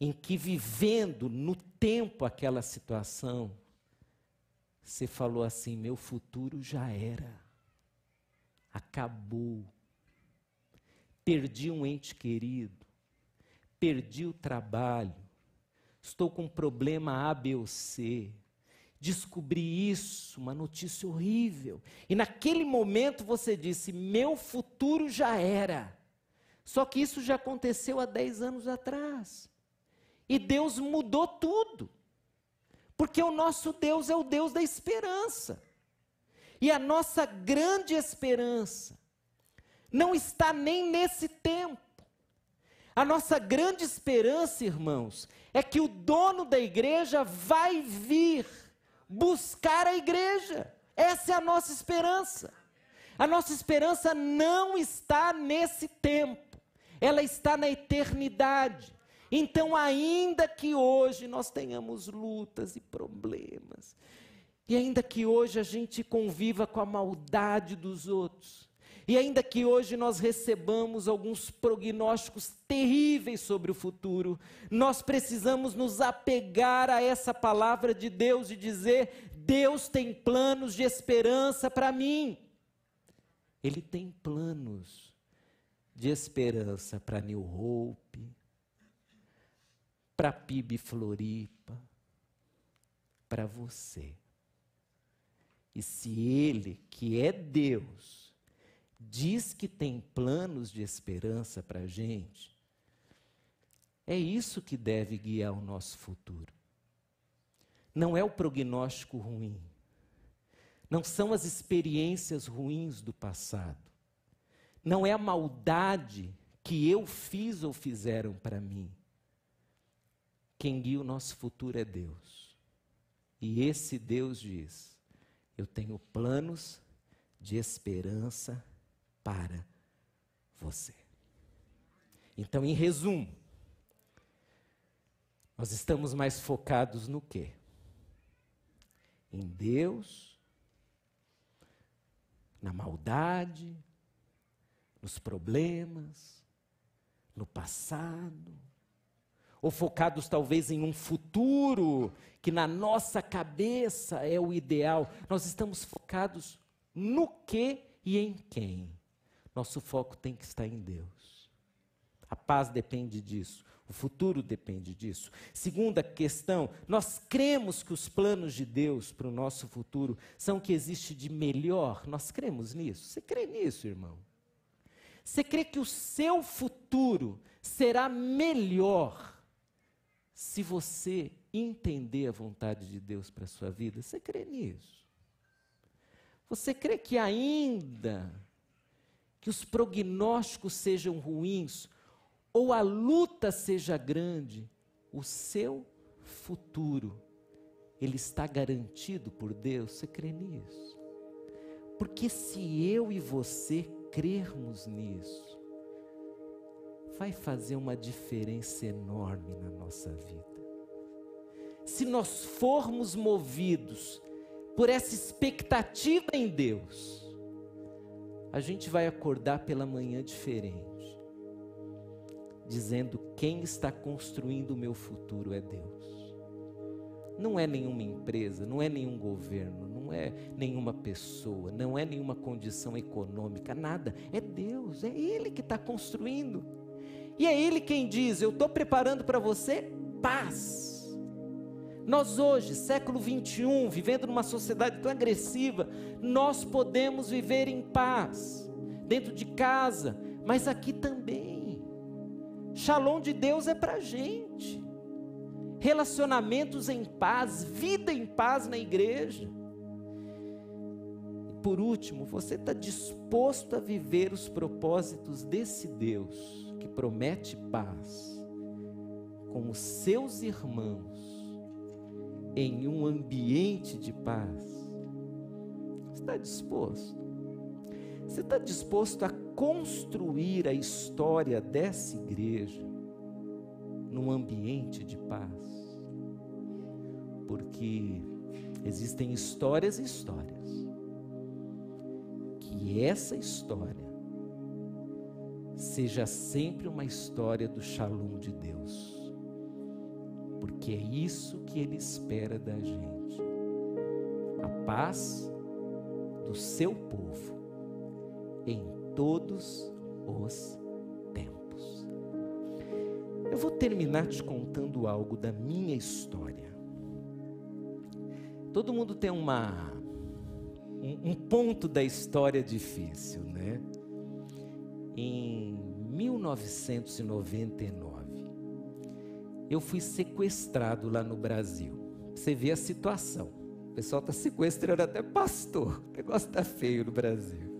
em que vivendo no tempo aquela situação, você falou assim: meu futuro já era, acabou. Perdi um ente querido, perdi o trabalho, estou com problema A, B ou C. Descobri isso, uma notícia horrível. E naquele momento você disse: Meu futuro já era. Só que isso já aconteceu há 10 anos atrás. E Deus mudou tudo. Porque o nosso Deus é o Deus da esperança. E a nossa grande esperança não está nem nesse tempo. A nossa grande esperança, irmãos, é que o dono da igreja vai vir buscar a igreja. Essa é a nossa esperança. A nossa esperança não está nesse tempo, ela está na eternidade. Então, ainda que hoje nós tenhamos lutas e problemas, e ainda que hoje a gente conviva com a maldade dos outros, e ainda que hoje nós recebamos alguns prognósticos terríveis sobre o futuro, nós precisamos nos apegar a essa palavra de Deus e dizer: Deus tem planos de esperança para mim. Ele tem planos de esperança para New Hope, para PIB Floripa, para você. E se Ele, que é Deus, diz que tem planos de esperança para a gente, é isso que deve guiar o nosso futuro. Não é o prognóstico ruim, não são as experiências ruins do passado, não é a maldade que eu fiz ou fizeram para mim quem guia o nosso futuro é Deus. E esse Deus diz: Eu tenho planos de esperança para você. Então, em resumo, nós estamos mais focados no quê? Em Deus, na maldade, nos problemas, no passado, ou focados talvez em um futuro que na nossa cabeça é o ideal. Nós estamos focados no que e em quem. Nosso foco tem que estar em Deus. A paz depende disso. O futuro depende disso. Segunda questão, nós cremos que os planos de Deus para o nosso futuro são o que existe de melhor. Nós cremos nisso? Você crê nisso, irmão? Você crê que o seu futuro será melhor se você entender a vontade de Deus para a sua vida, você crê nisso? Você crê que ainda que os prognósticos sejam ruins ou a luta seja grande, o seu futuro ele está garantido por Deus? Você crê nisso? Porque se eu e você crermos nisso, vai fazer uma diferença enorme na nossa vida. Se nós formos movidos por essa expectativa em Deus, a gente vai acordar pela manhã diferente, dizendo: quem está construindo o meu futuro é Deus. Não é nenhuma empresa, não é nenhum governo, não é nenhuma pessoa, não é nenhuma condição econômica, nada. É Deus, é Ele que está construindo. E é Ele quem diz: Eu estou preparando para você paz. Nós hoje, século 21, vivendo numa sociedade tão agressiva, nós podemos viver em paz, dentro de casa, mas aqui também. Shalom de Deus é para gente. Relacionamentos em paz, vida em paz na igreja. E por último, você está disposto a viver os propósitos desse Deus que promete paz com os seus irmãos em um ambiente de paz. Está disposto? Você está disposto a construir a história dessa igreja num ambiente de paz? Porque existem histórias e histórias. Que essa história seja sempre uma história do shalom de Deus. Porque é isso que Ele espera da gente. A paz do seu povo em todos os tempos. Eu vou terminar te contando algo da minha história. Todo mundo tem uma um, um ponto da história difícil, né? Em 1999, eu fui sequestrado lá no Brasil. Você vê a situação. O pessoal está sequestrando até pastor. O negócio está feio no Brasil.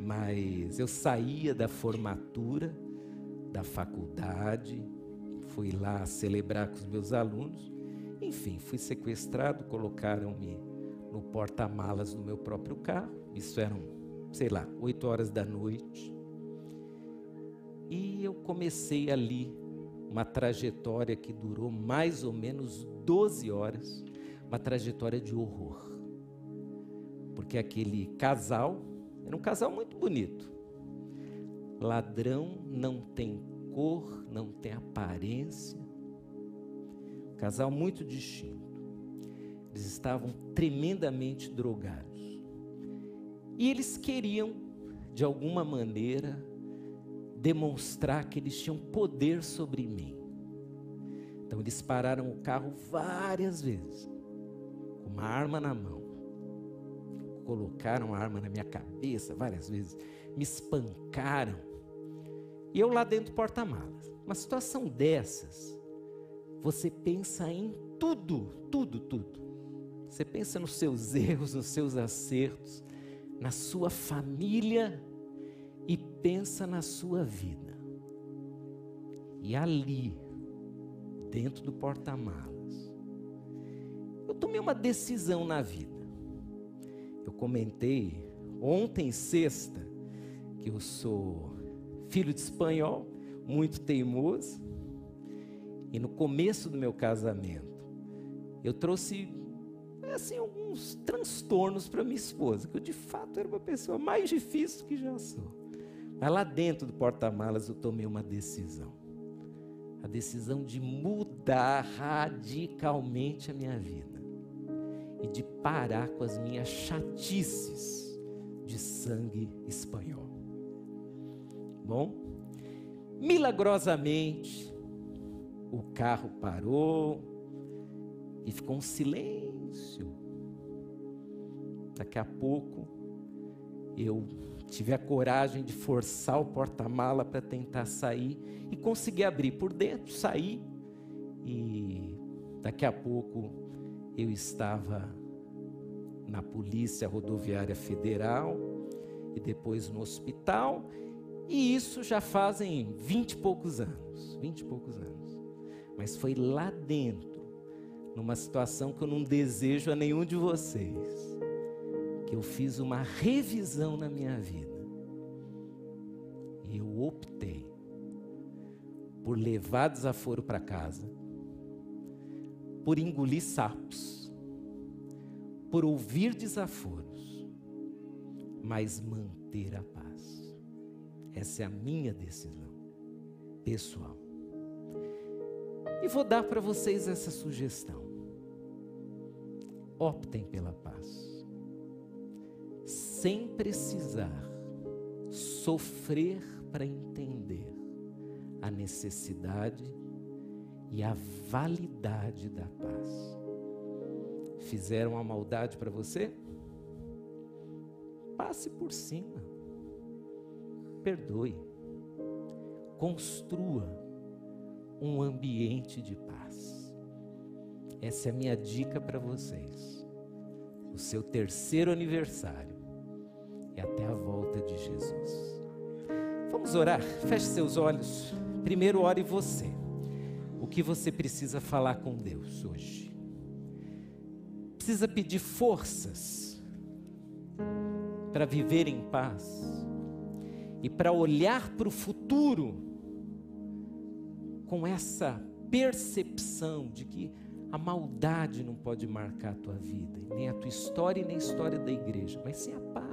Mas eu saía da formatura da faculdade, fui lá celebrar com os meus alunos. Enfim, fui sequestrado, colocaram-me no porta-malas do meu próprio carro. Isso eram, sei lá, oito horas da noite. E eu comecei ali uma trajetória que durou mais ou menos 12 horas, uma trajetória de horror. Porque aquele casal, era um casal muito bonito. Ladrão não tem cor, não tem aparência. Casal muito distinto. Eles estavam tremendamente drogados. E eles queriam, de alguma maneira, demonstrar que eles tinham poder sobre mim. Então eles pararam o carro várias vezes, com uma arma na mão. Colocaram a arma na minha cabeça várias vezes, me espancaram. E eu lá dentro do porta-malas. Uma situação dessas, você pensa em tudo, tudo, tudo. Você pensa nos seus erros, nos seus acertos, na sua família e pensa na sua vida. E ali, dentro do porta-malas, eu tomei uma decisão na vida. Eu comentei ontem, sexta, que eu sou filho de espanhol, muito teimoso, e no começo do meu casamento, eu trouxe assim alguns transtornos para minha esposa, que eu de fato era uma pessoa mais difícil que já sou. Mas lá dentro do porta-malas eu tomei uma decisão. A decisão de mudar radicalmente a minha vida. E de parar com as minhas chatices de sangue espanhol. Bom, milagrosamente, o carro parou e ficou um silêncio. Daqui a pouco, eu tive a coragem de forçar o porta-mala para tentar sair e consegui abrir por dentro, sair e daqui a pouco eu estava na Polícia Rodoviária Federal e depois no hospital, e isso já fazem vinte e poucos anos, vinte e poucos anos. Mas foi lá dentro, numa situação que eu não desejo a nenhum de vocês eu fiz uma revisão na minha vida. E eu optei por levar desaforo para casa, por engolir sapos, por ouvir desaforos, mas manter a paz. Essa é a minha decisão pessoal. E vou dar para vocês essa sugestão. Optem pela paz sem precisar sofrer para entender a necessidade e a validade da paz. Fizeram a maldade para você? Passe por cima. Perdoe. Construa um ambiente de paz. Essa é a minha dica para vocês. O seu terceiro aniversário e até a volta de Jesus. Vamos orar? Feche seus olhos. Primeiro, ore você. O que você precisa falar com Deus hoje? Precisa pedir forças para viver em paz e para olhar para o futuro com essa percepção de que a maldade não pode marcar a tua vida, nem a tua história, nem a história da igreja, mas sim a paz.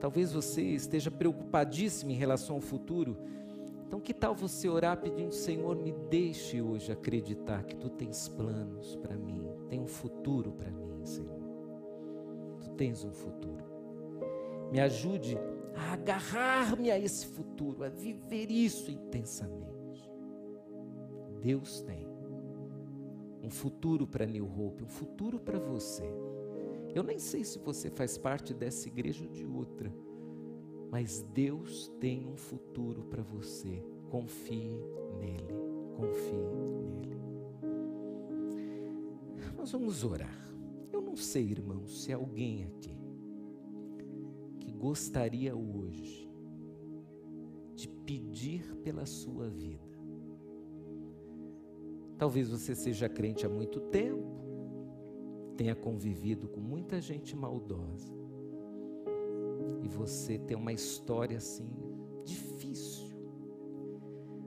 Talvez você esteja preocupadíssimo em relação ao futuro, Então, que tal você orar pedindo, Senhor, me deixe hoje acreditar que tu tens planos para mim, tem um futuro para mim, Senhor. Tu tens um futuro. Me ajude a agarrar-me a esse futuro, a viver isso intensamente. Deus tem um futuro para New Hope, um futuro para você. Eu nem sei se você faz parte dessa igreja ou de outra, mas Deus tem um futuro para você. Confie nele, confie nele. Nós vamos orar. Eu não sei, irmão, se alguém aqui que gostaria hoje de pedir pela sua vida. Talvez você seja crente há muito tempo, tenha convivido com muita gente maldosa e você tem uma história assim difícil.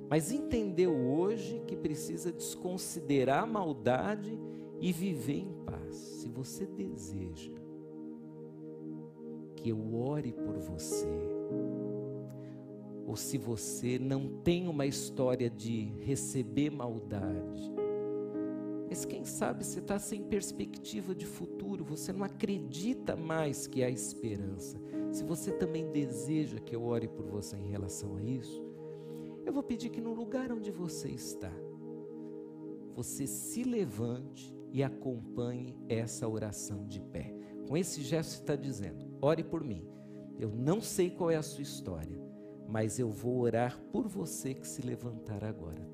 Mas entendeu hoje que precisa desconsiderar a maldade e viver em paz. Se você deseja que eu ore por você, ou se você não tem uma história de receber maldade, mas quem sabe você está sem perspectiva de futuro, você não acredita mais que há esperança. Se você também deseja que eu ore por você em relação a isso, eu vou pedir que no lugar onde você está, você se levante e acompanhe essa oração de pé. Com esse gesto está dizendo: ore por mim. Eu não sei qual é a sua história, mas eu vou orar por você que se levantar agora?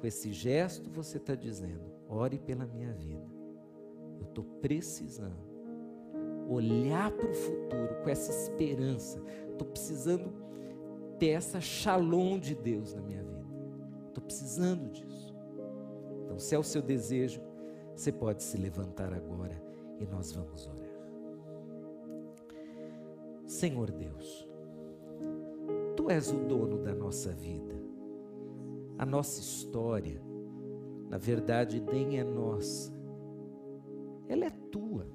Com esse gesto você está dizendo: ore pela minha vida. Eu estou precisando olhar para o futuro com essa esperança. Estou precisando ter essa shalom de Deus na minha vida. Estou precisando disso. Então, se é o seu desejo, você pode se levantar agora e nós vamos orar. Senhor Deus, Tu és o dono da nossa vida, a nossa história, na verdade, nem é nossa, ela é tua.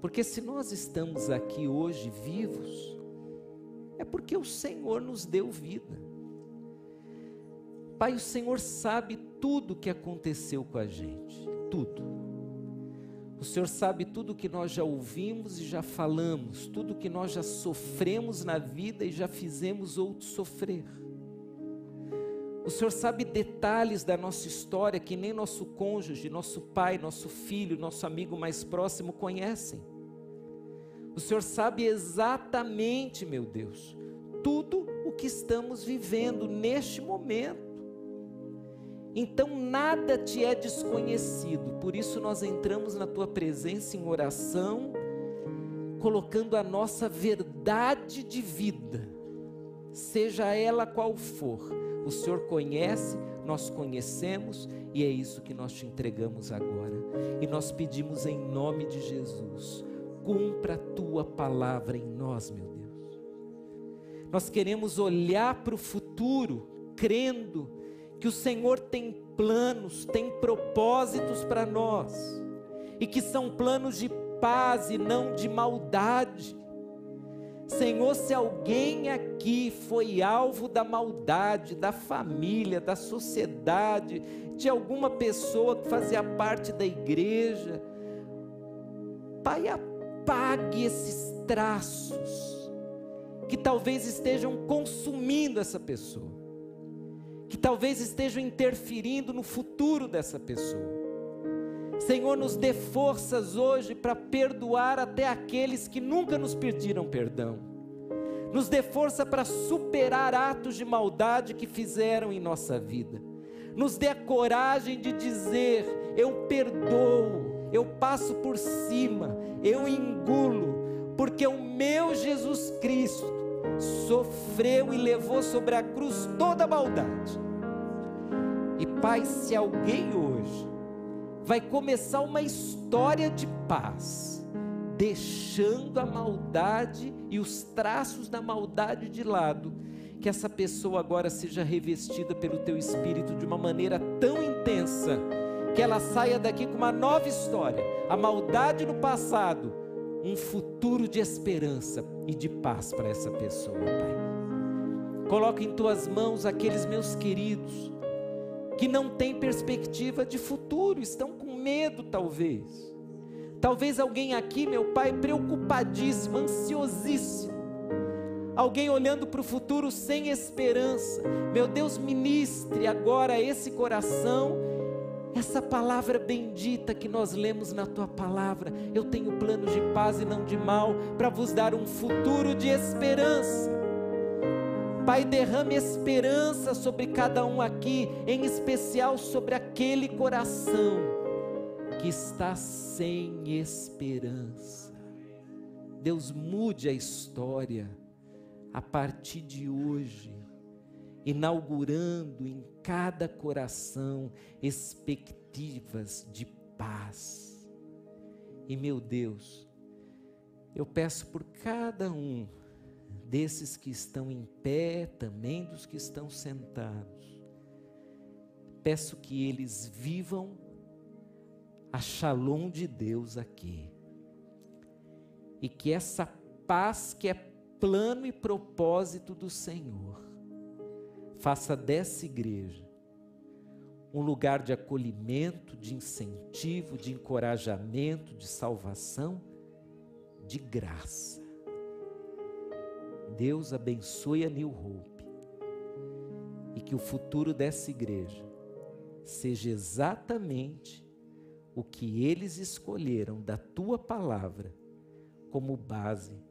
Porque se nós estamos aqui hoje vivos, é porque o Senhor nos deu vida. Pai, o Senhor sabe tudo o que aconteceu com a gente, tudo. O Senhor sabe tudo que nós já ouvimos e já falamos, tudo que nós já sofremos na vida e já fizemos outros sofrer. O Senhor sabe detalhes da nossa história que nem nosso cônjuge, nosso pai, nosso filho, nosso amigo mais próximo conhecem. O Senhor sabe exatamente, meu Deus, tudo o que estamos vivendo neste momento. Então nada te é desconhecido, por isso nós entramos na tua presença em oração, colocando a nossa verdade de vida, seja ela qual for, o Senhor conhece, nós conhecemos e é isso que nós te entregamos agora. E nós pedimos em nome de Jesus, cumpra a tua palavra em nós, meu Deus. Nós queremos olhar para o futuro, crendo que o Senhor tem planos, tem propósitos para nós, e que são planos de paz e não de maldade. Senhor, se alguém aqui foi alvo da maldade, da família, da sociedade, de alguma pessoa que fazia parte da igreja, Pai, apague esses traços que talvez estejam consumindo essa pessoa, que talvez estejam interferindo no futuro dessa pessoa. Senhor, nos dê forças hoje para perdoar até aqueles que nunca nos pediram perdão. Nos dê força para superar atos de maldade que fizeram em nossa vida. Nos dê a coragem de dizer: Eu perdoo, eu passo por cima, eu engulo, porque o meu Jesus Cristo sofreu e levou sobre a cruz toda a maldade. E Pai, se alguém hoje vai começar uma história de paz, deixando a maldade e os traços da maldade de lado, que essa pessoa agora seja revestida pelo teu espírito de uma maneira tão intensa, que ela saia daqui com uma nova história. A maldade no passado, um futuro de esperança e de paz para essa pessoa, Pai. Coloco em tuas mãos aqueles meus queridos que não têm perspectiva de futuro, estão com medo talvez. Talvez alguém aqui, meu Pai, preocupadíssimo, ansiosíssimo. Alguém olhando para o futuro sem esperança. Meu Deus, ministre agora esse coração, essa palavra bendita que nós lemos na tua palavra. Eu tenho planos de paz e não de mal, para vos dar um futuro de esperança. Pai, derrame esperança sobre cada um aqui, em especial sobre aquele coração que está sem esperança. Deus mude a história a partir de hoje, inaugurando em cada coração expectativas de paz. E meu Deus, eu peço por cada um desses que estão em pé, também dos que estão sentados. Peço que eles vivam a shalom de Deus aqui. E que essa paz que é plano e propósito do Senhor faça dessa igreja um lugar de acolhimento, de incentivo, de encorajamento, de salvação, de graça. Deus abençoe a New Hope e que o futuro dessa igreja seja exatamente o que eles escolheram da tua palavra como base